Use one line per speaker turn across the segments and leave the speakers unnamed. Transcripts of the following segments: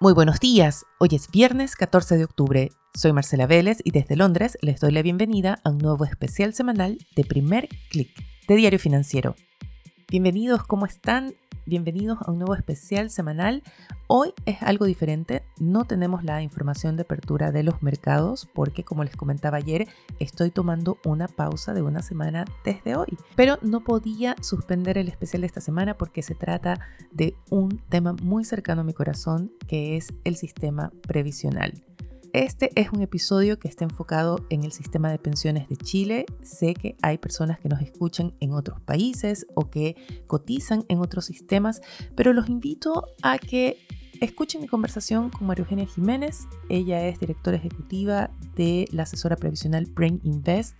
Muy buenos días, hoy es viernes 14 de octubre. Soy Marcela Vélez y desde Londres les doy la bienvenida a un nuevo especial semanal de Primer Click de Diario Financiero. Bienvenidos, ¿cómo están? Bienvenidos a un nuevo especial semanal. Hoy es algo diferente, no tenemos la información de apertura de los mercados porque como les comentaba ayer, estoy tomando una pausa de una semana desde hoy. Pero no podía suspender el especial de esta semana porque se trata de un tema muy cercano a mi corazón que es el sistema previsional. Este es un episodio que está enfocado en el sistema de pensiones de Chile. Sé que hay personas que nos escuchan en otros países o que cotizan en otros sistemas, pero los invito a que escuchen mi conversación con María Eugenia Jiménez. Ella es directora ejecutiva de la asesora previsional Brain Invest,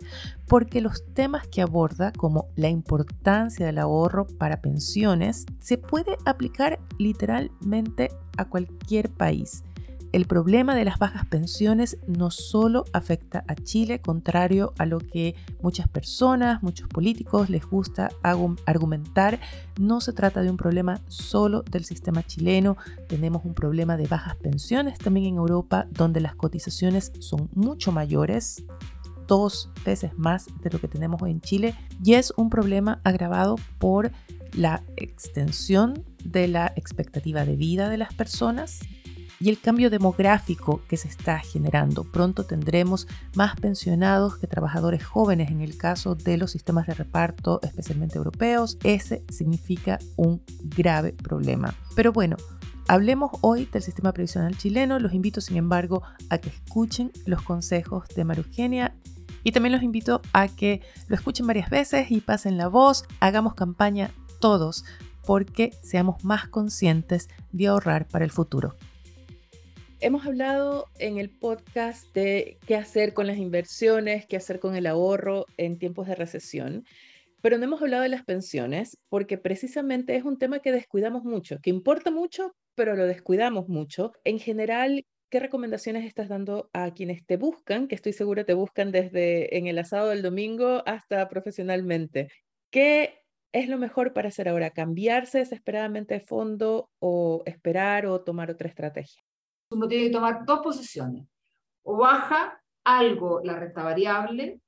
porque los temas que aborda, como la importancia del ahorro para pensiones, se puede aplicar literalmente a cualquier país. El problema de las bajas pensiones no solo afecta a Chile, contrario a lo que muchas personas, muchos políticos les gusta argumentar, no se trata de un problema solo del sistema chileno, tenemos un problema de bajas pensiones también en Europa, donde las cotizaciones son mucho mayores, dos veces más de lo que tenemos hoy en Chile, y es un problema agravado por la extensión de la expectativa de vida de las personas, y el cambio demográfico que se está generando. Pronto tendremos más pensionados que trabajadores jóvenes en el caso de los sistemas de reparto, especialmente europeos. Ese significa un grave problema. Pero bueno, Hablemos hoy del sistema previsional chileno. Los invito, sin embargo, a que escuchen los consejos de Marugenia y también los invito a que lo escuchen varias veces y pasen la voz. Hagamos campaña todos porque seamos más conscientes de ahorrar para el futuro hemos hablado en el podcast de qué hacer con las inversiones, qué hacer con el ahorro en tiempos de recesión, pero no hemos hablado de las pensiones porque precisamente es un tema que descuidamos mucho, que importa mucho, pero lo descuidamos mucho. En general, ¿qué recomendaciones estás dando a quienes te buscan, que estoy segura te buscan desde en el asado del domingo hasta profesionalmente? ¿Qué es lo mejor para hacer ahora? ¿Cambiarse desesperadamente de fondo o esperar o tomar otra estrategia?
Uno tiene que tomar dos posiciones. O baja algo la renta variable,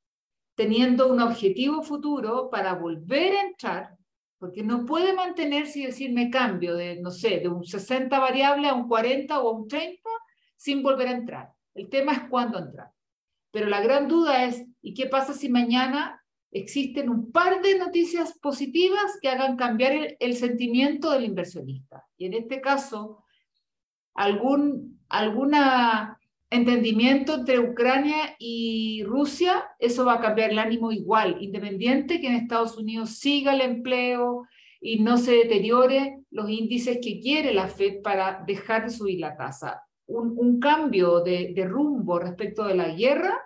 teniendo un objetivo futuro para volver a entrar, porque no puede mantenerse y decir me cambio de, no sé, de un 60 variable a un 40 o a un 30 sin volver a entrar. El tema es cuándo entrar. Pero la gran duda es, ¿y qué pasa si mañana existen un par de noticias positivas que hagan cambiar el, el sentimiento del inversionista? Y en este caso, algún alguna entendimiento entre Ucrania y Rusia, eso va a cambiar el ánimo igual, independiente que en Estados Unidos siga el empleo y no se deteriore los índices que quiere la Fed para dejar de subir la tasa. Un, cambio de, de, rumbo respecto de la guerra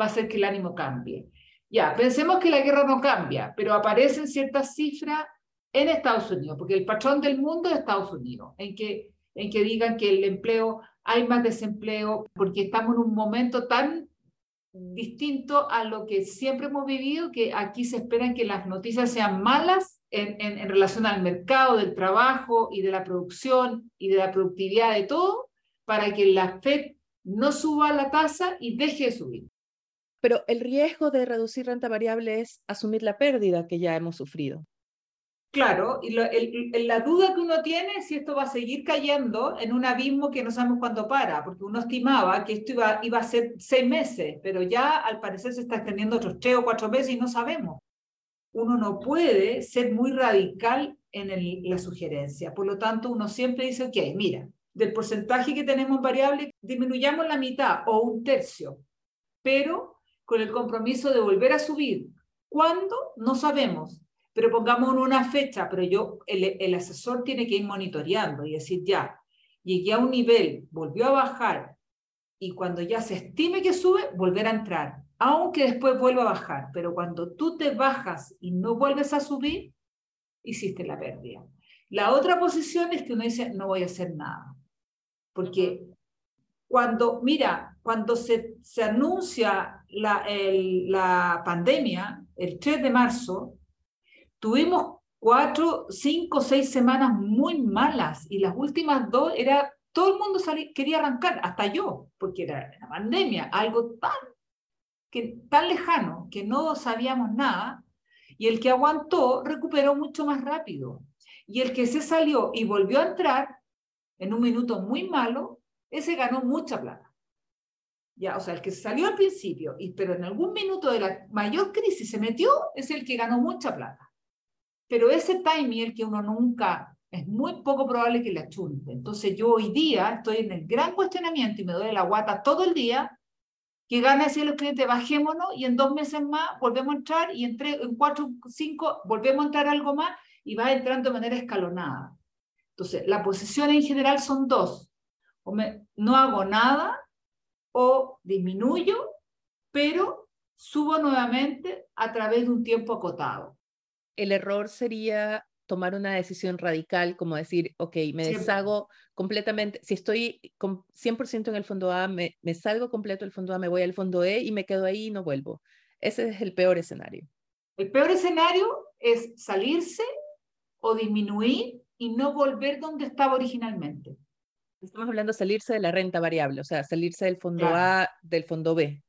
va a hacer que el ánimo cambie. Ya, pensemos que la guerra no cambia, pero aparecen ciertas cifras en Estados Unidos, porque el patrón del mundo es Estados Unidos, en que, en que digan que el empleo hay más desempleo, porque estamos en un momento tan distinto a lo que siempre hemos vivido, que aquí se esperan que las noticias sean malas en, en, relación al mercado del trabajo y de la producción y de la productividad de todo, para que la FED no suba la tasa y deje de subir.
Pero el riesgo de reducir renta variable es asumir la pérdida que ya hemos sufrido.
Claro, y la duda que uno tiene es si esto va a seguir cayendo en un abismo que no sabemos cuándo para, porque uno estimaba que esto iba, a ser seis meses, pero ya al parecer se está extendiendo otros tres o cuatro meses y no sabemos. Uno no puede ser muy radical en la sugerencia, por lo tanto uno siempre dice, ok, mira, del porcentaje que tenemos variable, disminuyamos la mitad o un tercio, pero con el compromiso de volver a subir. ¿Cuándo? No sabemos pero pongamos una fecha, pero yo, el, el asesor tiene que ir monitoreando y decir, ya, llegué a un nivel, volvió a bajar, y cuando ya se estime que sube, volver a entrar, aunque después vuelva a bajar, pero cuando tú te bajas y no vuelves a subir, hiciste la pérdida. La otra posición es que uno dice, no voy a hacer nada, porque cuando, mira, cuando se, se anuncia la, el, la pandemia, el 3 de marzo, Tuvimos cuatro, cinco, seis semanas muy malas y las últimas dos era todo el mundo quería arrancar, hasta yo, porque era la pandemia, algo tan, que, tan lejano que no sabíamos nada, y el que aguantó recuperó mucho más rápido. Y el que se salió y volvió a entrar en un minuto muy malo, ese ganó mucha plata. Ya, o sea, el que salió al principio, y, pero en algún minuto de la mayor crisis se metió, es el que ganó mucha plata. Pero ese timing, el que uno nunca, es muy poco probable que le achunte. Entonces yo hoy día estoy en el gran cuestionamiento y me doy la guata todo el día, que gana decir los clientes, bajémonos y en dos meses más volvemos a entrar y en, tres, en cuatro, cinco volvemos a entrar algo más y va entrando de manera escalonada. Entonces, las posiciones en general son dos. O me, no hago nada o disminuyo, pero subo nuevamente a través de un tiempo acotado.
El error sería tomar una decisión radical, como decir, ok, me deshago completamente, si estoy con 100% en el fondo A, me, me, salgo completo del fondo A, me voy al fondo E y me quedo ahí y no vuelvo. Ese es el peor escenario.
El peor escenario es salirse o disminuir y no volver donde estaba originalmente.
Estamos hablando de salirse de la renta variable, o sea, salirse del fondo A, del fondo B.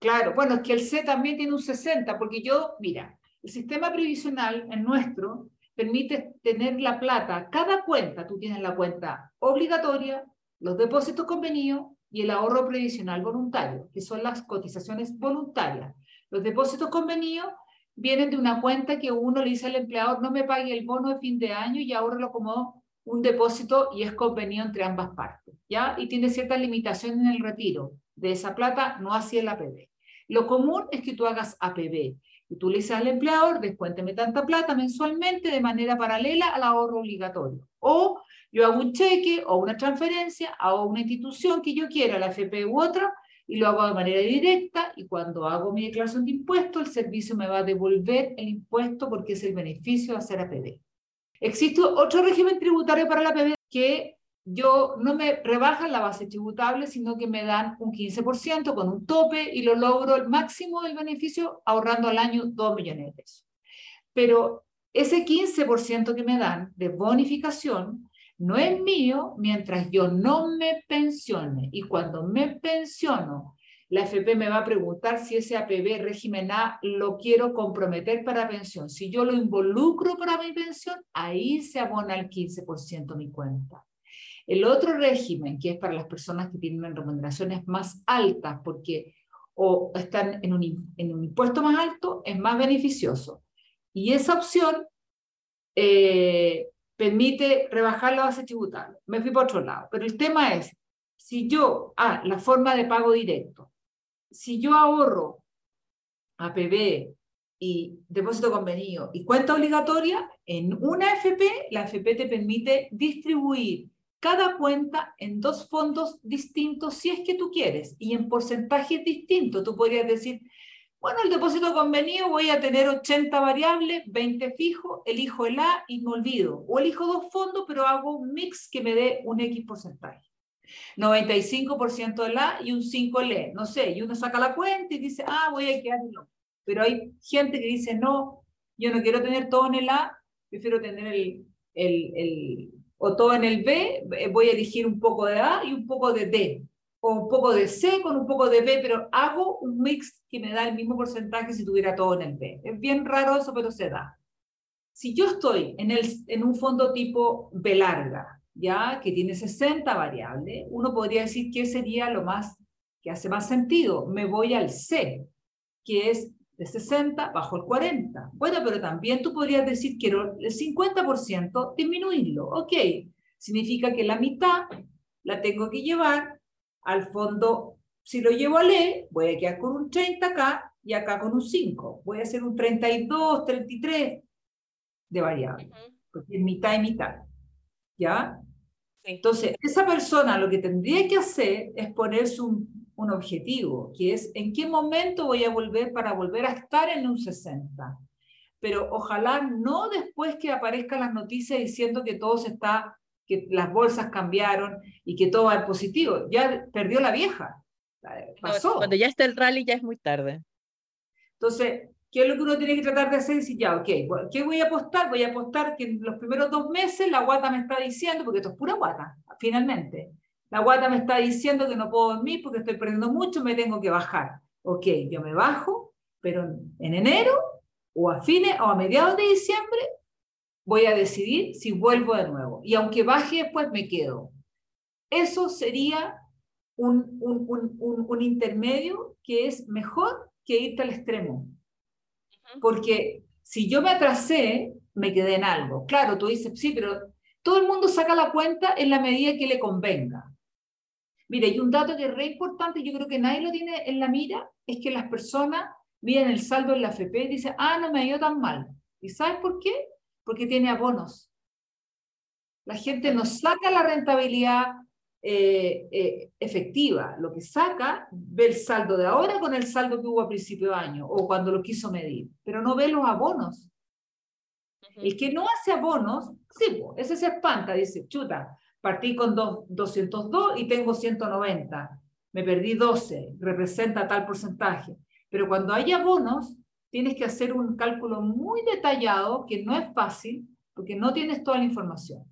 Claro, bueno, es que el C también tiene un 60, porque yo, mira, el sistema previsional en nuestro permite tener la plata, cada cuenta, tú tienes la cuenta obligatoria, los depósitos convenidos y el ahorro previsional voluntario, que son las cotizaciones voluntarias. Los depósitos convenidos vienen de una cuenta que uno le dice al empleador, no me pague el bono de fin de año y ahorrelo como un depósito y es convenido entre ambas partes, ¿ya? Y tiene ciertas limitaciones en el retiro de esa plata, no así el APB. Lo común es que tú hagas APB y tú le dices al empleador, descuénteme tanta plata mensualmente de manera paralela al ahorro obligatorio. O yo hago un cheque o una transferencia a una institución que yo quiera, la FP u otra, y lo hago de manera directa y cuando hago mi declaración de impuestos, el servicio me va a devolver el impuesto porque es el beneficio de hacer APB. Existe otro régimen tributario para la PB que yo no me rebajan la base tributable, sino que me dan un 15% con un tope y lo logro el máximo del beneficio ahorrando al año 2 millones de pesos. Pero ese 15% que me dan de bonificación no es mío mientras yo no me pensione. Y cuando me pensiono la FP me va a preguntar si ese APB régimen A lo quiero comprometer para pensión. Si yo lo involucro para mi pensión, ahí se abona el 15% mi cuenta. El otro régimen, que es para las personas que tienen remuneraciones más altas, porque o están en un, en un impuesto más alto, es más beneficioso. Y esa opción eh, permite rebajar la base tributaria. Me fui por otro lado. Pero el tema es, si yo, ah, la forma de pago directo si yo ahorro APB y depósito convenido y cuenta obligatoria, en una FP, la FP te permite distribuir cada cuenta en dos fondos distintos si es que tú quieres y en porcentajes distintos. Tú podrías decir, bueno, el depósito convenido voy a tener 80 variables, 20 fijo, elijo el A y me olvido. O elijo dos fondos, pero hago un mix que me dé un X porcentaje. 95% de la y un 5 le, no sé, y uno saca la cuenta y dice, ah, voy a quedarlo. Pero hay gente que dice, no, yo no quiero tener todo en el A, prefiero tener el, el, el, o todo en el B, eh, voy a elegir un poco de A y un poco de D, o un poco de C con un poco de B, pero hago un mix que me da el mismo porcentaje si tuviera todo en el B. Es bien raro eso, pero se da. Si yo estoy en, el, en un fondo tipo B larga, ya que tiene 60 variables, uno podría decir que sería lo más que hace más sentido. Me voy al C, que es de 60 bajo el 40. Bueno, pero también tú podrías decir quiero el 50% disminuirlo. Ok, significa que la mitad la tengo que llevar al fondo. Si lo llevo a E, voy a quedar con un 30 acá y acá con un 5. Voy a hacer un 32, 33 de variable, porque es mitad y mitad. ¿Ya? Entonces, esa persona lo que tendría que hacer es ponerse un, un, objetivo, que es en qué momento voy a volver para volver a estar en un 60. Pero ojalá no después que aparezcan las noticias diciendo que todo se está, que las bolsas cambiaron y que todo va positivo. Ya perdió la vieja. Pasó.
Cuando ya está el rally ya es muy tarde.
Entonces, ¿Qué es lo que uno tiene que tratar de hacer? Decir, ya, ok, ¿qué voy a apostar? Voy a apostar que en los primeros dos meses la guata me está diciendo, porque esto es pura guata, finalmente. La guata me está diciendo que no puedo dormir porque estoy perdiendo mucho, me tengo que bajar. Ok, yo me bajo, pero en enero o a fines o a mediados de diciembre voy a decidir si vuelvo de nuevo. Y aunque baje después me quedo. Eso sería un, un, un, un intermedio que es mejor que irte al extremo. Porque si yo me atrasé, me quedé en algo. Claro, tú dices, sí, pero todo el mundo saca la cuenta en la medida que le convenga. Mire, y un dato que es re importante, yo creo que nadie lo tiene en la mira, es que las personas miran el saldo en la FP y dicen, ah, no me ha ido tan mal. ¿Y sabes por qué? Porque tiene abonos. La gente no saca la rentabilidad eh, eh, efectiva. Lo que saca, ve el saldo de ahora con el saldo que hubo a principio de año o cuando lo quiso medir, pero no ve los abonos. El que no hace abonos, sí, ese se espanta, dice, chuta, partí con 202 y tengo 190, me perdí 12, representa tal porcentaje. Pero cuando hay abonos, tienes que hacer un cálculo muy detallado, que no es fácil, porque no tienes toda la información.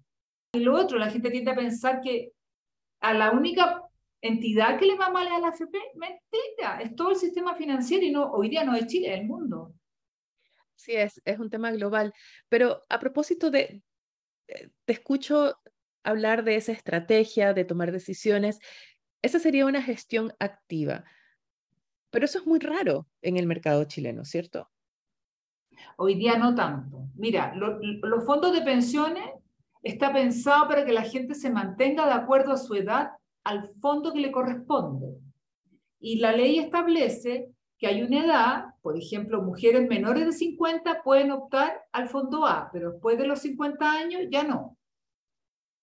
Y lo otro, la gente tiende a pensar que a la única entidad que le va mal a la AFP, mentira, es todo el sistema financiero y no, hoy día no es Chile, es el mundo.
Sí, es, es un tema global. Pero a propósito de, eh, te escucho hablar de esa estrategia, de tomar decisiones. Esa sería una gestión activa. Pero eso es muy raro en el mercado chileno, ¿cierto?
Hoy día no tanto. Mira, los fondos de pensiones está pensado para que la gente se mantenga de acuerdo a su edad al fondo que le corresponde. Y la ley establece que hay una edad, por ejemplo, mujeres menores de 50 pueden optar al fondo A, pero después de los 50 años ya no.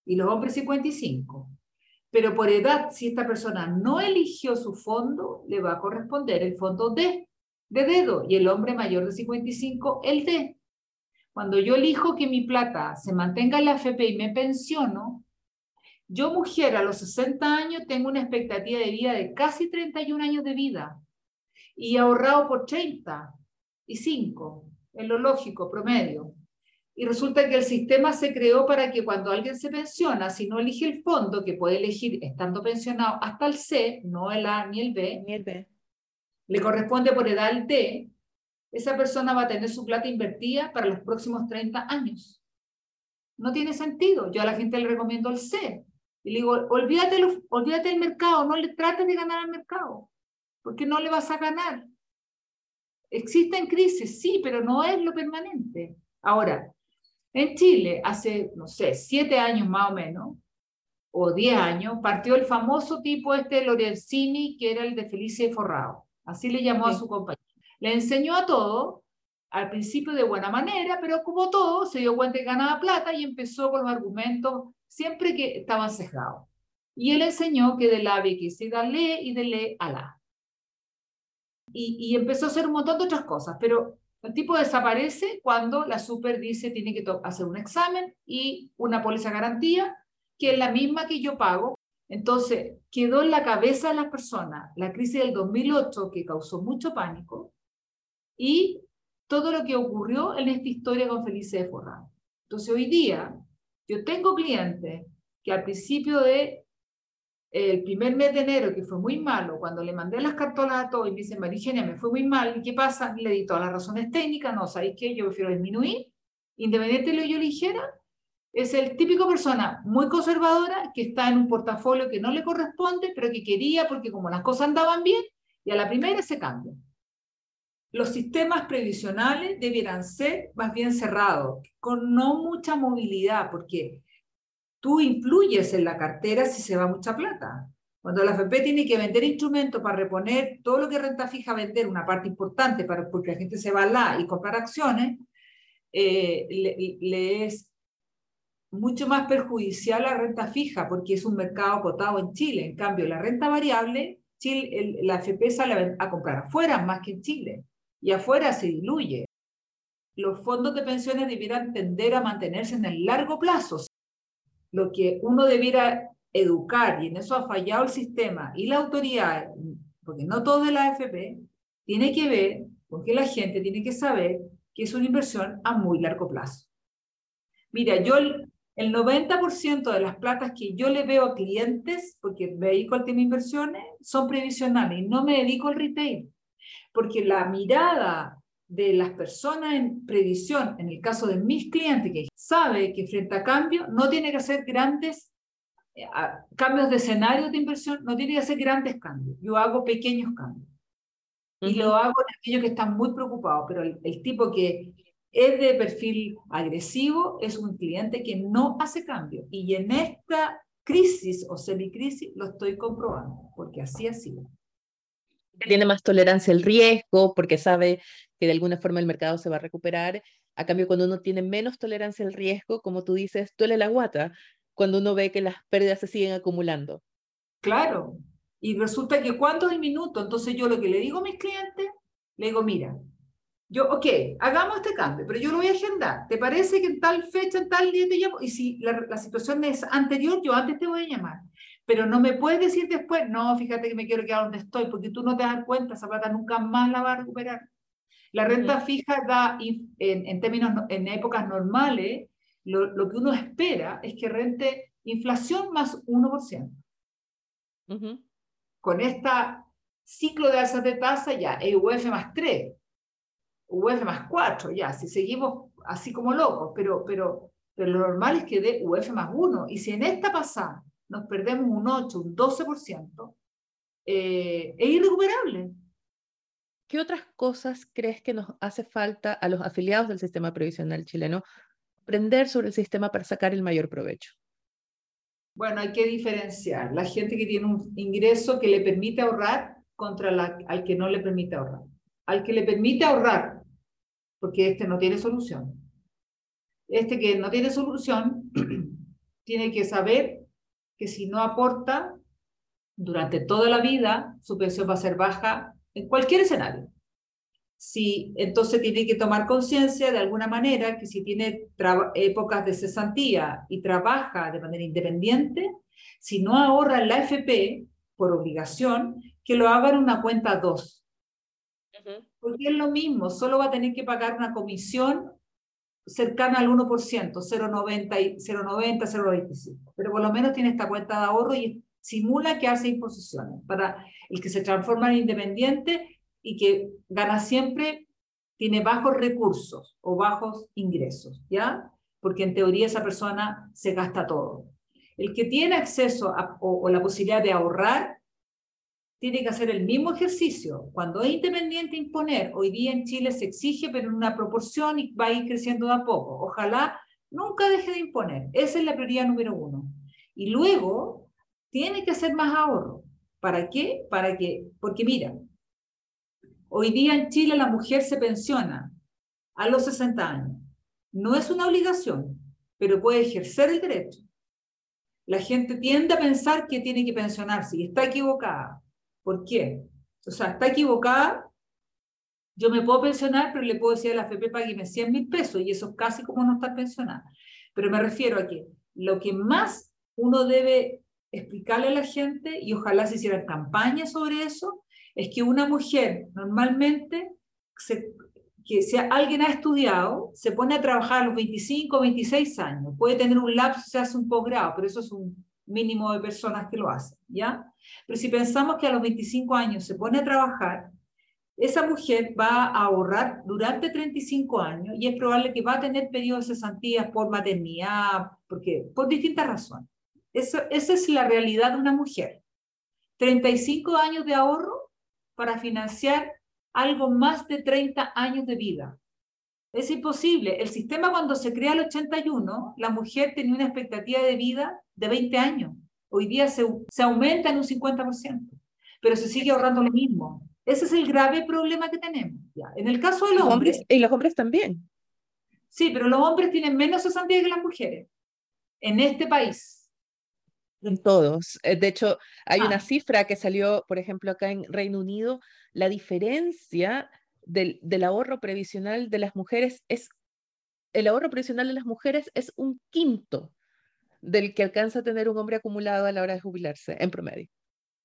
Y los hombres 55. Pero por edad, si esta persona no eligió su fondo, le va a corresponder el fondo D, de dedo, y el hombre mayor de 55, el D. Cuando yo elijo que mi plata se mantenga en la AFP y me pensiono, yo mujer a los 60 años tengo una expectativa de vida de casi 31 años de vida y ahorrado por 30 y 5, en lo lógico, promedio. Y resulta que el sistema se creó para que cuando alguien se pensiona, si no elige el fondo, que puede elegir estando pensionado hasta el C, no el A ni el B,
ni el B.
le corresponde por edad el D, esa persona va a tener su plata invertida para los próximos 30 años. No tiene sentido. Yo a la gente le recomiendo el C. Y le digo, olvídate, olvídate del mercado, no le trates de ganar al mercado, porque no le vas a ganar. Existen crisis, sí, pero no es lo permanente. Ahora, en Chile, hace, no sé, siete años más o menos, o diez años, partió el famoso tipo este Lorenzini, que era el de Felicia Forrado. Así le llamó a su compañero. Le enseñó a todo, al principio de buena manera, pero como todo, se dio cuenta que ganaba plata y empezó con los argumentos siempre que estaban sesgados. Y él enseñó que de la B que se da le y de le a la. Y, y empezó a hacer un montón de otras cosas, pero el tipo desaparece cuando la super dice tiene que hacer un examen y una póliza garantía, que es la misma que yo pago. Entonces, quedó en la cabeza de las personas la crisis del 2008 que causó mucho pánico, y todo lo que ocurrió en esta historia con Felice de Forrado. Entonces hoy día yo tengo clientes que al principio de el primer mes de enero, que fue muy malo, cuando le mandé las cartolas a todos y me dicen, Marigenia, me fue muy mal, ¿y qué pasa? Le di todas las razones técnicas, no, ¿sabéis qué? Yo prefiero disminuir, independiente de lo que yo eligiera, es el típico persona muy conservadora que está en un portafolio que no le corresponde, pero que quería porque como las cosas andaban bien, y a la primera se cambia los sistemas previsionales debieran ser más bien cerrados, con no mucha movilidad, porque tú influyes en la cartera si se va mucha plata. Cuando la FP tiene que vender instrumentos para reponer todo lo que renta fija vender, una parte importante para, porque la gente se va la y comprar acciones, eh, le, es mucho más perjudicial la renta fija porque es un mercado acotado en Chile. En cambio, la renta variable, Chile, la FP sale a comprar afuera más que en Chile y afuera se diluye. Los fondos de pensiones debieran tender a mantenerse en el largo plazo. Lo que uno debiera educar, y en eso ha fallado el sistema y la autoridad, porque no todo de la AFP, tiene que ver porque la gente tiene que saber que es una inversión a muy largo plazo. Mira, yo el, 90% de las platas que yo le veo a clientes, porque dedico al tema inversiones, son previsionales y no me dedico al retail, porque la mirada de las personas en previsión, en el caso de mis clientes, que sabe que frente a cambio no tiene que hacer grandes eh, cambios de escenario de inversión, no tiene que hacer grandes cambios. Yo hago pequeños cambios. Y lo hago en aquellos que están muy preocupados, pero el, tipo que es de perfil agresivo es un cliente que no hace cambio. Y en esta crisis o semicrisis lo estoy comprobando, porque así ha sido.
Tiene más tolerancia al riesgo porque sabe que de alguna forma el mercado se va a recuperar. A cambio, cuando uno tiene menos tolerancia al riesgo, como tú dices, duele la guata cuando uno ve que las pérdidas se siguen acumulando.
Claro, y resulta que cuánto el minuto, entonces yo lo que le digo a mis clientes, le digo, mira, yo, ok, hagamos este cambio, pero yo lo voy a agendar. ¿Te parece que en tal fecha, en tal día te llamo? Y si la, la situación es anterior, yo antes te voy a llamar. Pero no me puedes decir después, no, fíjate que me quiero quedar donde estoy, porque tú no te das cuenta, esa plata nunca más la va a recuperar. La renta fija da, en, en, términos, en épocas normales, lo, lo, que uno espera es que rente inflación más 1%. Con este ciclo de alzas de tasa ya, EUF más 3, UF más 4, ya, si seguimos así como locos, pero, pero, pero lo normal es que dé UF más 1. Y si en esta pasada nos perdemos un 8, un 12%, eh, es irrecuperable.
¿Qué otras cosas crees que nos hace falta a los afiliados del sistema previsional chileno aprender sobre el sistema para sacar el mayor provecho?
Bueno, hay que diferenciar la gente que tiene un ingreso que le permite ahorrar contra la, al que no le permite ahorrar. Al que le permite ahorrar, porque este no tiene solución. Este que no tiene solución tiene que saber que si no aporta durante toda la vida, su pensión va a ser baja en cualquier escenario. Si entonces tiene que tomar conciencia de alguna manera que si tiene épocas de cesantía y trabaja de manera independiente, si no ahorra la FP por obligación, que lo haga en una cuenta 2. Porque es lo mismo, solo va a tener que pagar una comisión cercana al 1%, 0,90, 0,90, 0,25. Pero por lo menos tiene esta cuenta de ahorro y simula que hace imposiciones. Para el que se transforma en independiente y que gana siempre, tiene bajos recursos o bajos ingresos, ¿ya? Porque en teoría esa persona se gasta todo. El que tiene acceso o, o la posibilidad de ahorrar, tiene que hacer el mismo ejercicio. Cuando es independiente imponer, hoy día en Chile se exige, pero en una proporción y va a ir creciendo de a poco. Ojalá nunca deje de imponer. Esa es la prioridad número uno. Y luego tiene que hacer más ahorro. ¿Para qué? Para que, porque mira, hoy día en Chile la mujer se pensiona a los 60 años. No es una obligación, pero puede ejercer el derecho. La gente tiende a pensar que tiene que pensionarse y está equivocada. ¿Por qué? O sea, está equivocada. Yo me puedo pensionar, pero le puedo decir a la FP págueme 100 mil pesos y eso es casi como no estar pensionada. Pero me refiero a que lo que más uno debe explicarle a la gente, y ojalá se hicieran campañas sobre eso, es que una mujer normalmente, que si alguien ha estudiado, se pone a trabajar a los 25 o 26 años, puede tener un lapso, se hace un posgrado, pero eso es un mínimo de personas que lo hacen, ¿ya? Pero si pensamos que a los 25 años se pone a trabajar, esa mujer va a ahorrar durante 35 años y es probable que va a tener periodos de cesantías por maternidad, porque, por distintas razones. Eso, esa es la realidad de una mujer. 35 años de ahorro para financiar algo más de 30 años de vida. Es imposible. El sistema cuando se crea el 81, la mujer tenía una expectativa de vida de 20 años. Hoy día se, se aumenta en un 50%, pero se sigue ahorrando lo mismo. Ese es el grave problema que tenemos. Ya. En el caso de los, hombres,
Y los hombres también.
Sí, pero los hombres tienen menos cesantía que las mujeres. En este país.
En todos. Eh, de hecho, hay una ah. cifra que salió, por ejemplo, acá en Reino Unido, la diferencia del, del, ahorro previsional de las mujeres es, el ahorro previsional de las mujeres es un quinto del que alcanza a tener un hombre acumulado a la hora de jubilarse, en promedio.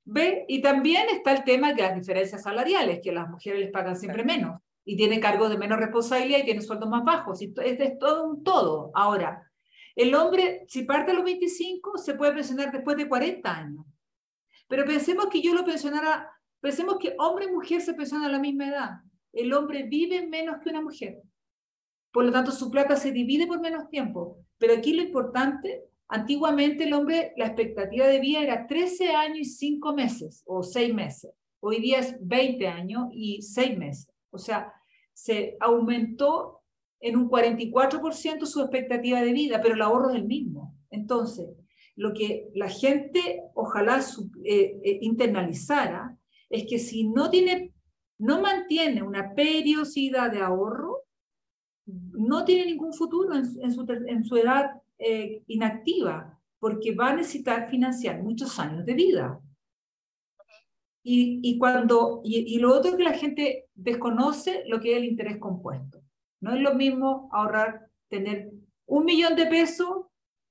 ¿Ve? Y también está el tema de las diferencias salariales, que las mujeres les pagan siempre menos. y tiene cargo de menos responsabilidad y tiene sueldos más bajos. Es, es todo un todo. Ahora, el hombre, si parte a los 25, se puede pensionar después de 40 años. Pero pensemos que yo lo pensionara, pensemos que hombre y mujer se pensionan a la misma edad. El hombre vive menos que una mujer. Por lo tanto, su plata se divide por menos tiempo. Pero aquí lo importante, antiguamente el hombre, la expectativa de vida era 13 años y 5 meses o 6 meses. Hoy día es 20 años y 6 meses. O sea, se aumentó en un 44% su expectativa de vida, pero el ahorro es el mismo. Entonces, lo que la gente ojalá eh, eh, internalizara es que si no tiene, no mantiene una periodicidad de ahorro, no tiene ningún futuro en, su, en su, edad eh, inactiva, porque va a necesitar financiar muchos años de vida. Y, y cuando, y, y, lo otro que la gente desconoce, lo que es el interés compuesto. No es lo mismo ahorrar, tener un millón de pesos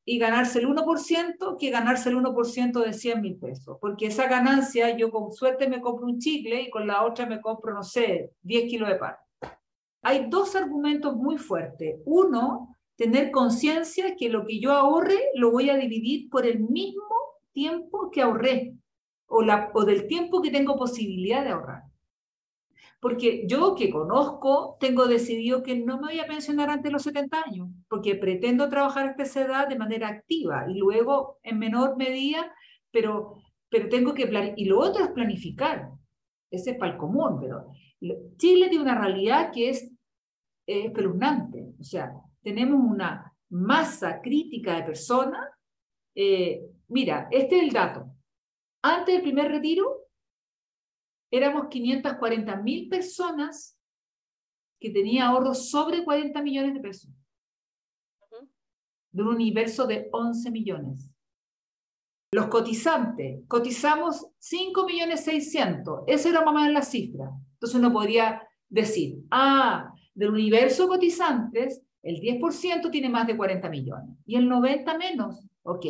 y ganarse el 1% que ganarse el 1% de 100 mil pesos. Porque esa ganancia, yo con suerte me compro un chicle y con la otra me compro, no sé, 10 kilos de pan. Hay dos argumentos muy fuertes. Uno, tener conciencia que lo que yo ahorre lo voy a dividir por el mismo tiempo que ahorré o, la, o del tiempo que tengo posibilidad de ahorrar. Porque yo que conozco, tengo decidido que no me voy a pensionar antes de los 70 años, porque pretendo trabajar hasta esa edad de manera activa y luego en menor medida, pero, pero tengo que planificar. Y lo otro es planificar. Ese es para el común, pero Chile tiene una realidad que es espeluznante. O sea, tenemos una masa crítica de personas. Eh, mira, este es el dato. Antes del primer retiro, éramos 540 mil personas que tenía ahorros sobre 40 millones de pesos. De un universo de 11 millones. Los cotizantes, cotizamos 5 millones 600. Esa era más o menos la cifra. Entonces uno podría decir, ah, del universo de cotizantes, el 10% tiene más de 40 millones y el 90 menos. Ok.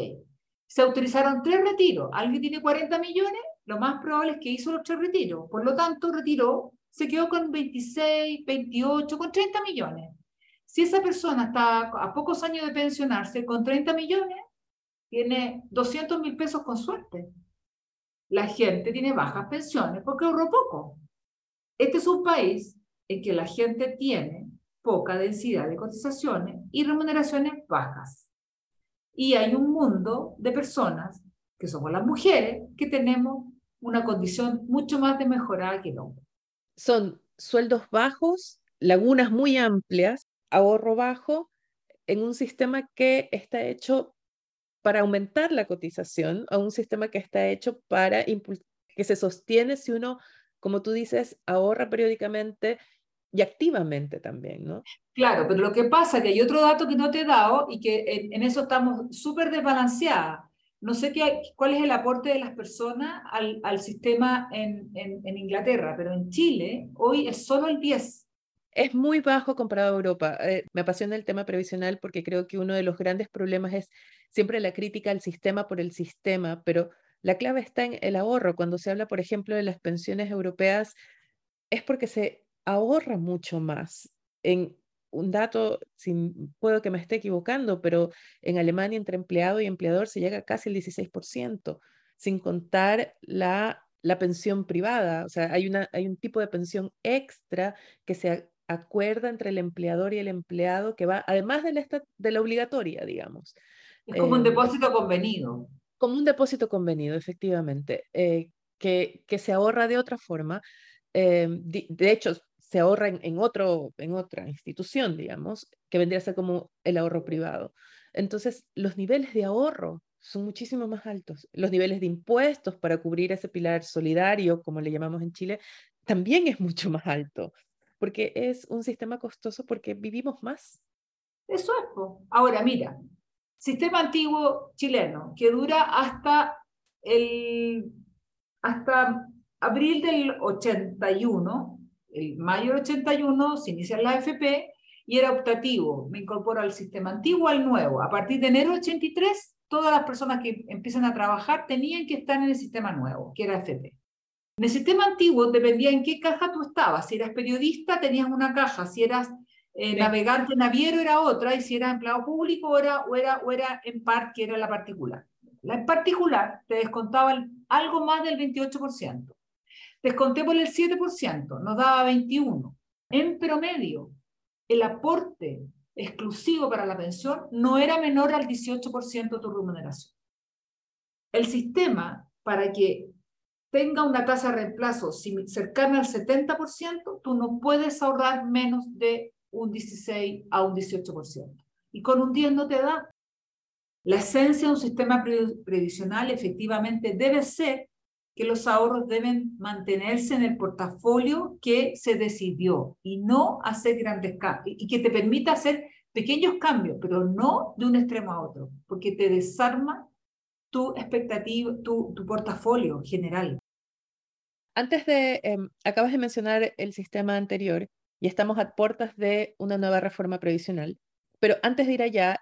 Se autorizaron tres retiros. ¿Alguien tiene 40 millones? Lo más probable es que hizo los tres retiros. Por lo tanto, retiró, se quedó con 26, 28, con 30 millones. Si esa persona está a pocos años de pensionarse con 30 millones, tiene 200 mil pesos con suerte. La gente tiene bajas pensiones porque ahorró poco. Este es un país en que la gente tiene poca densidad de cotizaciones y remuneraciones bajas. Y hay un mundo de personas, que somos las mujeres, que tenemos una condición mucho más de mejorada que el hombre.
Son sueldos bajos, lagunas muy amplias, ahorro bajo, en un sistema que está hecho para aumentar la cotización, a un sistema que está hecho para que se sostiene si uno, como tú dices, ahorra periódicamente y activamente también, ¿no?
Claro, pero lo que pasa es que hay otro dato que no te he dado y que en, en eso estamos súper desbalanceadas. No sé qué, cuál es el aporte de las personas al, al sistema en, en, en, Inglaterra, pero en Chile hoy es solo el 10.
Es muy bajo comparado a Europa. Eh, me apasiona el tema previsional porque creo que uno de los grandes problemas es siempre la crítica al sistema por el sistema, pero la clave está en el ahorro. Cuando se habla, por ejemplo, de las pensiones europeas, es porque se ahorra mucho más en un dato, sin, puedo que me esté equivocando, pero en Alemania entre empleado y empleador se llega casi el 16%, sin contar la, la pensión privada. O sea, hay, una, hay un tipo de pensión extra que se acuerda entre el empleador y el empleado que va, además de la, de la obligatoria, digamos.
Es como un eh, depósito convenido.
Como un depósito convenido, efectivamente, eh, que, que se ahorra de otra forma. Eh, de, de hecho, se ahorra en, otro, en otra institución, digamos, que vendría a ser como el ahorro privado. Entonces, los niveles de ahorro son muchísimo más altos. Los niveles de impuestos para cubrir ese pilar solidario, como le llamamos en Chile, también es mucho más alto, porque es un sistema costoso porque vivimos más.
Eso es. Ahora, mira, sistema antiguo chileno que dura hasta el hasta abril del 81, el mayo del 81 se inicia la AFP y era optativo. Me incorporo al sistema antiguo al nuevo. A partir de enero del 83, todas las personas que empiezan a trabajar tenían que estar en el sistema nuevo, que era AFP. En el sistema antiguo dependía en qué caja tú estabas. Si eras periodista, tenías una caja. Si eras eh, navegante naviero, era otra. Y si eras empleado público, era, o, era, o era en par, que era la particular. La en particular te descontaba algo más del 28%. Desconté por el 7%, nos daba 21%. En promedio, el aporte exclusivo para la pensión no era menor al 18% de tu remuneración. El sistema, para que tenga una tasa de reemplazo cercana al 70%, tú no puedes ahorrar menos de un 16 a un 18%. Y con un 10 no te da. La esencia de un sistema previsional efectivamente debe ser que los ahorros deben mantenerse en el portafolio que se decidió y no hacer grandes cambios y que te permita hacer pequeños cambios, pero no de un extremo a otro, porque te desarma tu expectativa, tu, tu portafolio general.
Antes de, em, acabas de mencionar el sistema anterior y estamos a puertas de una nueva reforma previsional, pero antes de ir allá,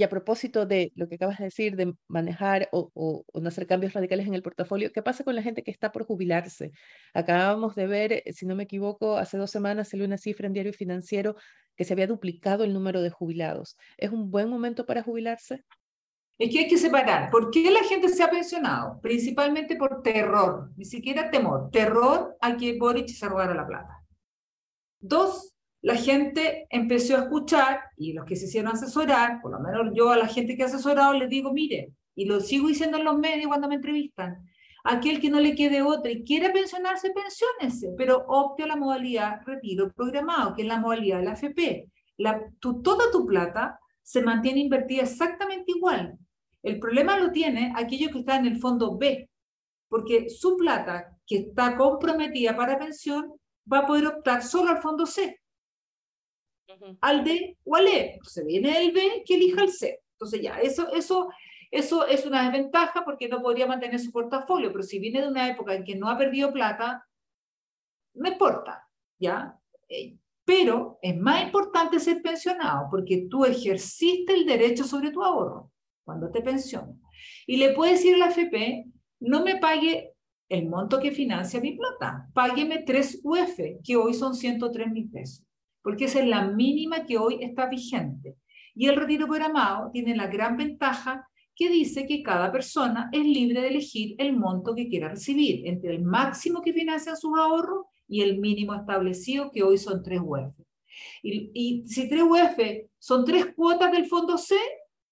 y a propósito de lo que acabas de decir, de manejar o, no hacer cambios radicales en el portafolio, ¿qué pasa con la gente que está por jubilarse? Acabamos de ver, eh, si no me equivoco, hace dos semanas salió una cifra en Diario Financiero que se había duplicado el número de jubilados. ¿Es un buen momento para jubilarse?
Es que hay que separar. ¿Por qué la gente se ha pensionado? Principalmente por terror, ni siquiera temor. Terror a que Boric se robara la plata. Dos, la gente empezó a escuchar y los que se hicieron asesorar, por lo menos yo a la gente que ha asesorado les digo, mire, y lo sigo diciendo en los medios cuando me entrevistan, aquel que no le quede otra y quiera pensionarse, pensiónese, pero opte a la modalidad retiro programado, que es la modalidad de la AFP. La, toda tu plata se mantiene invertida exactamente igual. El problema lo tiene aquello que está en el fondo B, porque su plata que está comprometida para pensión va a poder optar solo al fondo C al D o al E. Entonces viene el B que elija el C. Entonces ya, eso, eso, eso es una desventaja porque no podría mantener su portafolio, pero si viene de una época en que no ha perdido plata, no importa, ¿ya? Eh, pero es más importante ser pensionado porque tú ejerciste el derecho sobre tu ahorro cuando te pensionas. Y le puedes decir la FP, no me pague el monto que financia mi plata, págueme 3 UF, que hoy son 103 mil pesos porque esa es la mínima que hoy está vigente. Y el retiro programado tiene la gran ventaja que dice que cada persona es libre de elegir el monto que quiera recibir, entre el máximo que financian sus ahorros y el mínimo establecido, que hoy son 3 UF. Y, y, si 3 UF son tres cuotas del fondo C,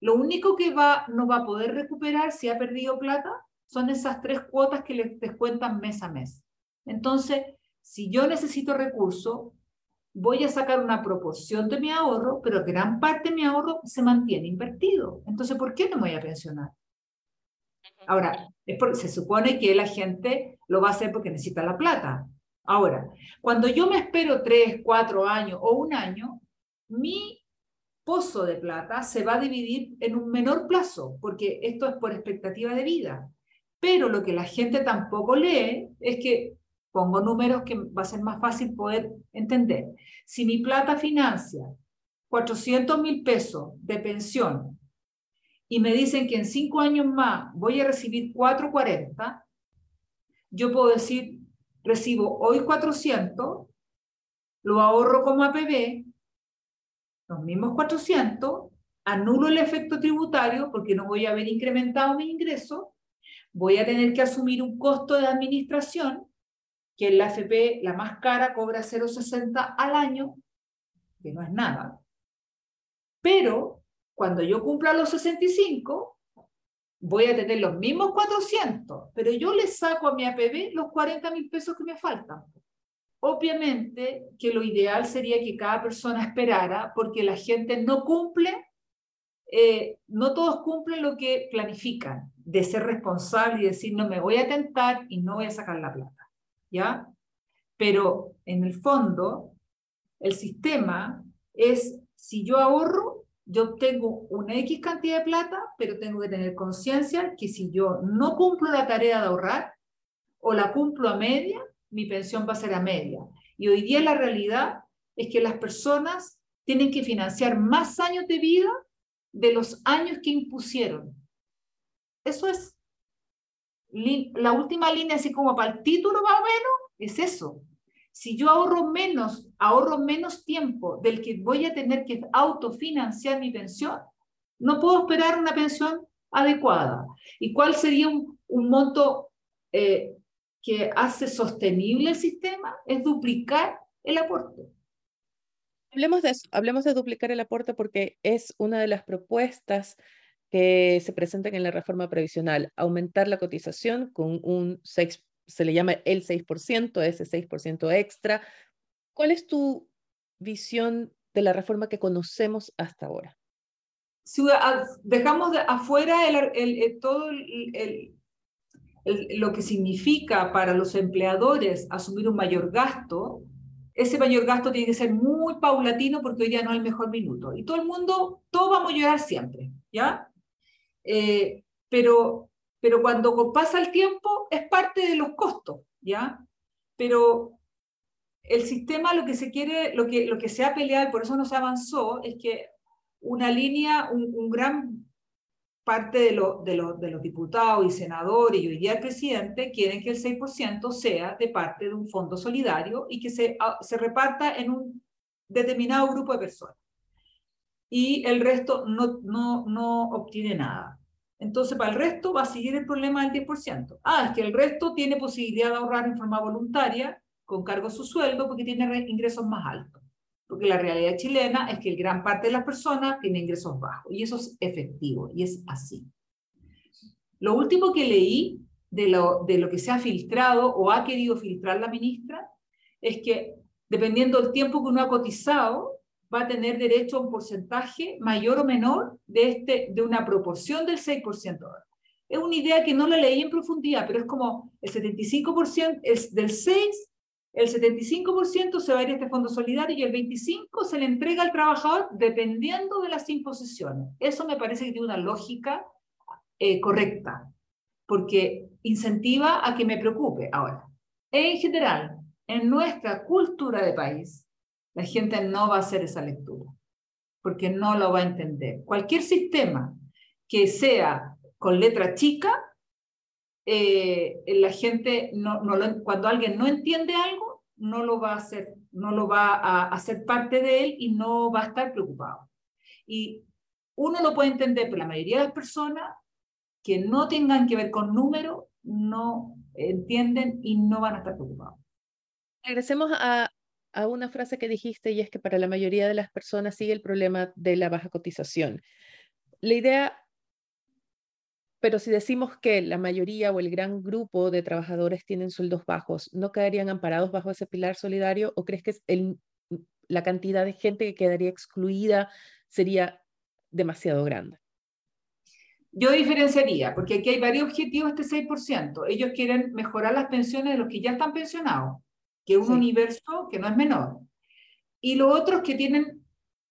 lo único que va, no va a poder recuperar si ha perdido plata son esas tres cuotas que les descuentan mes a mes. Entonces, si yo necesito recursos, voy a sacar una proporción de mi ahorro, pero gran parte de mi ahorro se mantiene invertido. Entonces, ¿por qué no me voy a pensionar? Ahora, es porque se supone que la gente lo va a hacer porque necesita la plata. Ahora, cuando yo me espero tres, cuatro años o un año, mi pozo de plata se va a dividir en un menor plazo, porque esto es por expectativa de vida. Pero lo que la gente tampoco lee es que pongo números que va a ser más fácil poder entender. Si mi plata financia 400 mil pesos de pensión y me dicen que en cinco años más voy a recibir 440, yo puedo decir, recibo hoy 400, lo ahorro como APB, los mismos 400, anulo el efecto tributario porque no voy a haber incrementado mi ingreso, voy a tener que asumir un costo de administración que la AFP la más cara cobra 0,60 al año, que no es nada. Pero cuando yo cumpla los 65, voy a tener los mismos 400, pero yo le saco a mi APB los 40 mil pesos que me faltan. Obviamente que lo ideal sería que cada persona esperara, porque la gente no cumple, eh, no todos cumplen lo que planifican, de ser responsable y decir, no me voy a tentar y no voy a sacar la plata. ¿Ya? Pero en el fondo, el sistema es, si yo ahorro, yo tengo una X cantidad de plata, pero tengo que tener conciencia que si yo no cumplo la tarea de ahorrar o la cumplo a media, mi pensión va a ser a media. Y hoy día la realidad es que las personas tienen que financiar más años de vida de los años que impusieron. Eso es la última línea, así como para el título más o menos, es eso. Si yo ahorro menos, ahorro menos tiempo del que voy a tener que autofinanciar mi pensión, no puedo esperar una pensión adecuada. ¿Y cuál sería un, monto eh, que hace sostenible el sistema? Es duplicar el aporte.
Hablemos de hablemos de duplicar el aporte porque es una de las propuestas que se presentan en la reforma previsional, aumentar la cotización con un 6, se le llama el 6%, ese 6% extra. ¿Cuál es tu visión de la reforma que conocemos hasta ahora?
Si dejamos de afuera el, todo lo que significa para los empleadores asumir un mayor gasto, ese mayor gasto tiene que ser muy paulatino porque hoy día no es el mejor minuto. Y todo el mundo, todos vamos a llorar siempre, ¿ya? Eh, pero, pero cuando pasa el tiempo es parte de los costos, ¿ya? Pero el sistema lo que se quiere, lo que, lo que se ha peleado y por eso no se avanzó, es que una línea, un, gran parte de, lo, de, los diputados y senadores y hoy día el presidente quieren que el 6% sea de parte de un fondo solidario y que se, ah, se reparta en un determinado grupo de personas. Y el resto no, no, no obtiene nada. Entonces, para el resto va a seguir el problema del 10%. Ah, es que el resto tiene posibilidad de ahorrar en forma voluntaria con cargo a su sueldo porque tiene ingresos más altos. Porque la realidad chilena es que gran parte de las personas tiene ingresos bajos y eso es efectivo y es así. Lo último que leí de lo, de lo que se ha filtrado o ha querido filtrar la ministra es que dependiendo del tiempo que uno ha cotizado, va a tener derecho a un porcentaje mayor o menor de, este, de una proporción del 6%. Es una idea que no la leí en profundidad, pero es como el 75% es del 6, el 75% se va a ir a este fondo solidario y el 25% se le entrega al trabajador dependiendo de las imposiciones. Eso me parece que tiene una lógica eh, correcta, porque incentiva a que me preocupe. Ahora, en general, en nuestra cultura de país, la gente no va a hacer esa lectura, porque no lo va a entender. Cualquier sistema que sea con letra chica, eh, la gente, no, no cuando alguien no entiende algo, no lo va a hacer, no lo va a hacer parte de él y no va a estar preocupado. Y uno lo puede entender, pero la mayoría de las personas que no tengan que ver con números no entienden y no van a estar preocupados.
Regresemos a, a una frase que dijiste y es que para la mayoría de las personas sigue el problema de la baja cotización. La idea, pero si decimos que la mayoría o el gran grupo de trabajadores tienen sueldos bajos, ¿no quedarían amparados bajo ese pilar solidario o crees que el, la cantidad de gente que quedaría excluida sería demasiado grande?
Yo diferenciaría, porque aquí hay varios objetivos este 6%. Ellos quieren mejorar las pensiones de los que ya están pensionados que es un universo que no es menor. Y los otros que tienen,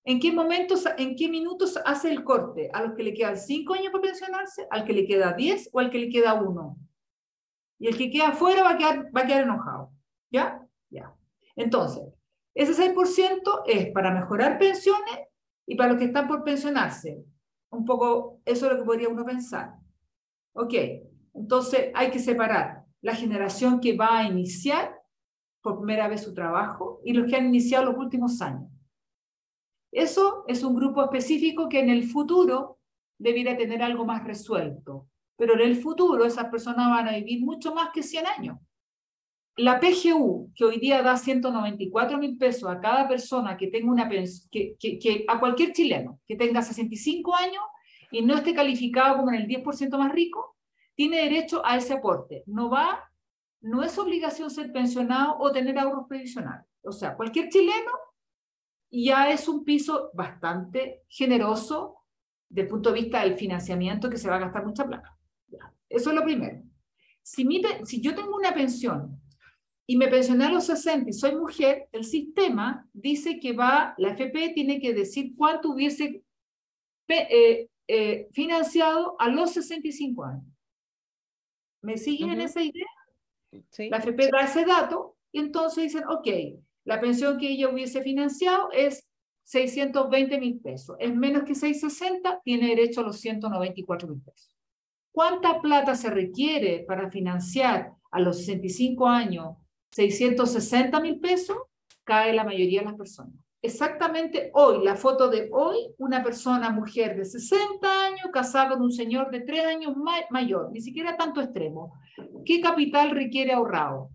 ¿en qué momentos, en qué minutos hace el corte? ¿A los que le quedan cinco años para pensionarse? ¿Al que le queda 10 o al que le queda uno? Y el que queda afuera va a quedar, va a quedar enojado. ¿Ya? Ya. Entonces, ese 6% es para mejorar pensiones y para los que están por pensionarse. Un poco, eso es lo que podría uno pensar. Ok, entonces hay que separar la generación que va a iniciar por primera vez su trabajo y los que han iniciado los últimos años. Eso es un grupo específico que en el futuro debiera tener algo más resuelto, pero en el futuro esas personas van a vivir mucho más que 100 años. La PGU, que hoy día da 194 mil pesos a cada persona que tenga una que, que, a cualquier chileno que tenga 65 años y no esté calificado como en el 10% más rico, tiene derecho a ese aporte. No va no es obligación ser pensionado o tener ahorros previsionales. O sea, cualquier chileno ya es un piso bastante generoso desde el punto de vista del financiamiento que se va a gastar mucha plata. Eso es lo primero. Si, si yo tengo una pensión y me pensioné a los 60 y soy mujer, el sistema dice que va, la FP tiene que decir cuánto hubiese eh, eh, financiado a los 65 años. ¿Me siguen en esa idea? La FP da ese dato y entonces dicen, ok, la pensión que ella hubiese financiado es 620 mil pesos. Es menos que 660, tiene derecho a los 194 mil pesos. cuánta plata se requiere para financiar a los 65 años 660 mil pesos, cae la mayoría de las personas. Exactamente hoy, la foto de hoy, una persona, mujer de 60 años, casada con un señor de 3 años mayor, ni siquiera tanto extremo. ¿Qué capital requiere ahorrado?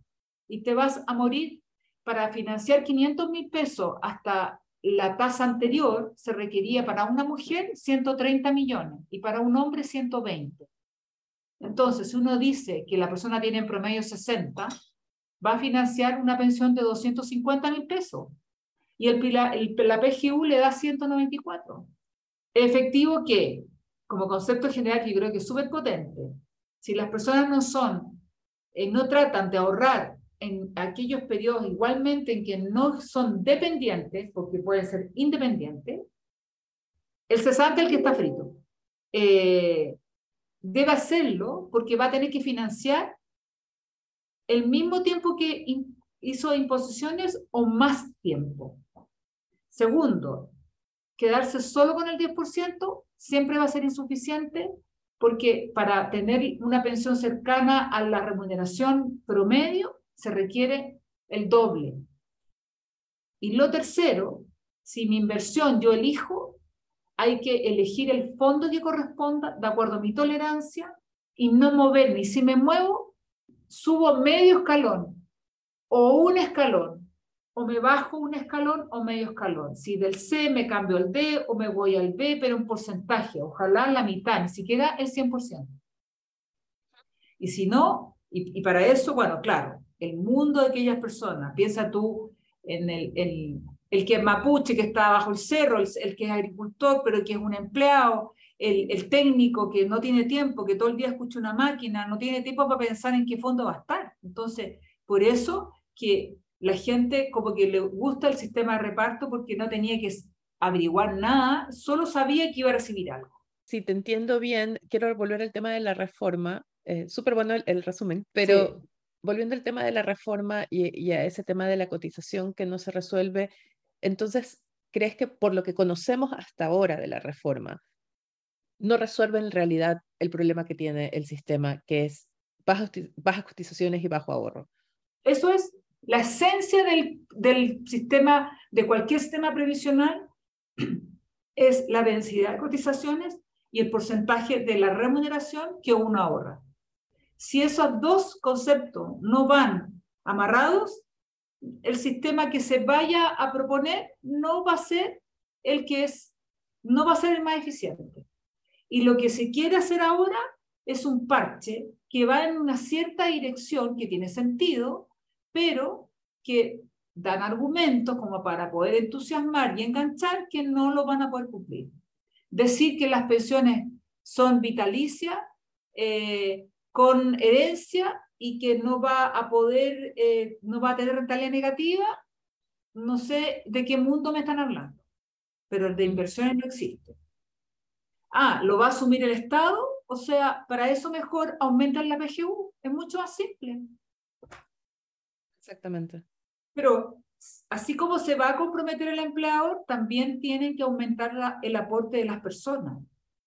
Y te vas a morir para financiar 500 mil pesos hasta la tasa anterior, se requería para una mujer 130 millones y para un hombre 120. Entonces, si uno dice que la persona tiene en promedio 60, va a financiar una pensión de 250 mil pesos y el, el, la PGU le da 194. Efectivo que, como concepto general, que yo creo que es súper potente, si las personas no son, eh, no tratan de ahorrar en aquellos periodos igualmente en que no son dependientes, porque pueden ser independientes, el cesante es el que está frito. Eh, debe hacerlo porque va a tener que financiar el mismo tiempo que hizo imposiciones o más tiempo. Segundo, quedarse solo con el 10% siempre va a ser insuficiente porque para tener una pensión cercana a la remuneración promedio se requiere el doble. Y lo tercero, si mi inversión yo elijo, hay que elegir el fondo que corresponda de acuerdo a mi tolerancia y no moverme. Y si me muevo, subo medio escalón o un escalón, o me bajo un escalón o medio escalón. Si del C me cambio al D o me voy al B, pero un porcentaje, ojalá la mitad, ni siquiera el 100%. Y si no, y, para eso, bueno, claro, el mundo de aquellas personas. Piensa tú en el, el, que es mapuche, que está bajo el cerro, el, que es agricultor, pero que es un empleado, el, el, técnico que no tiene tiempo, que todo el día escucha una máquina, no tiene tiempo para pensar en qué fondo va a estar. Entonces, por eso que la gente como que le gusta el sistema de reparto porque no tenía que averiguar nada, solo sabía que iba a recibir algo.
Si te entiendo bien, quiero volver al tema de la reforma. Eh, Súper bueno el, resumen, pero volviendo al tema de la reforma y, a ese tema de la cotización que no se resuelve, entonces, ¿crees que por lo que conocemos hasta ahora de la reforma, no resuelve en realidad el problema que tiene el sistema, que es bajas, bajas cotizaciones y bajo ahorro?
Eso es la esencia del, sistema, de cualquier sistema previsional, es la densidad de cotizaciones y el porcentaje de la remuneración que uno ahorra. Si esos dos conceptos no van amarrados, el sistema que se vaya a proponer no va a ser el que es, no va a ser el más eficiente. Y lo que se quiere hacer ahora es un parche que va en una cierta dirección que tiene sentido, pero que dan argumentos como para poder entusiasmar y enganchar que no lo van a poder cumplir. Decir que las pensiones son vitalicias eh, con herencia y que no va a poder, eh, no va a tener rentabilidad negativa, no sé de qué mundo me están hablando, pero el de inversiones no existe. Ah, ¿lo va a asumir el Estado? O sea, para eso mejor aumentan la PGU, es mucho más simple.
Exactamente.
Pero así como se va a comprometer el empleador, también tienen que aumentar el aporte de las personas.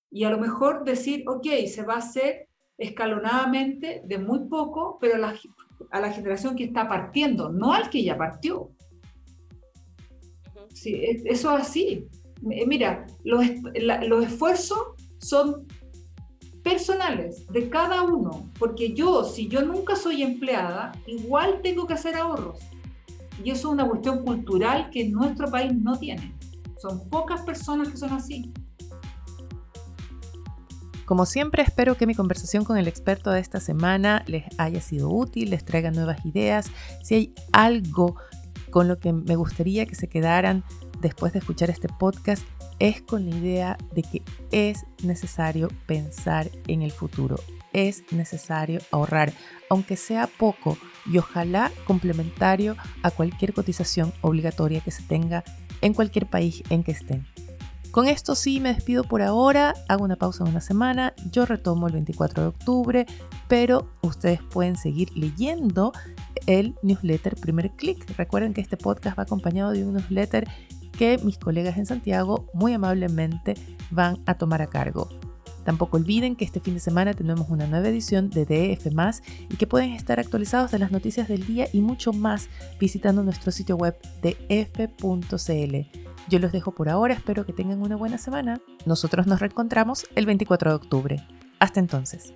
Y a lo mejor decir, ok, se va a hacer escalonadamente, de muy poco, pero a la, generación que está partiendo, no al que ya partió. Sí, eso es así. Mira, los, los esfuerzos son personales de cada uno, porque yo, si yo nunca soy empleada, igual tengo que hacer ahorros. Y eso es una cuestión cultural que nuestro país no tiene. Son pocas personas que son así.
Como siempre, espero que mi conversación con el experto de esta semana les haya sido útil, les traiga nuevas ideas. Si hay algo con lo que me gustaría que se quedaran después de escuchar este podcast, es con la idea de que es necesario pensar en el futuro. Es necesario ahorrar, aunque sea poco y ojalá complementario a cualquier cotización obligatoria que se tenga en cualquier país en que estén. Con esto sí me despido por ahora, hago una pausa de una semana, yo retomo el 24 de octubre, pero ustedes pueden seguir leyendo el newsletter Primer Click. Recuerden que este podcast va acompañado de un newsletter que mis colegas en Santiago muy amablemente van a tomar a cargo. Tampoco olviden que este fin de semana tenemos una nueva edición de DF y que pueden estar actualizados de las noticias del día y mucho más visitando nuestro sitio web df.cl. Yo los dejo por ahora, espero que tengan una buena semana. Nosotros nos reencontramos el 24 de octubre. Hasta entonces.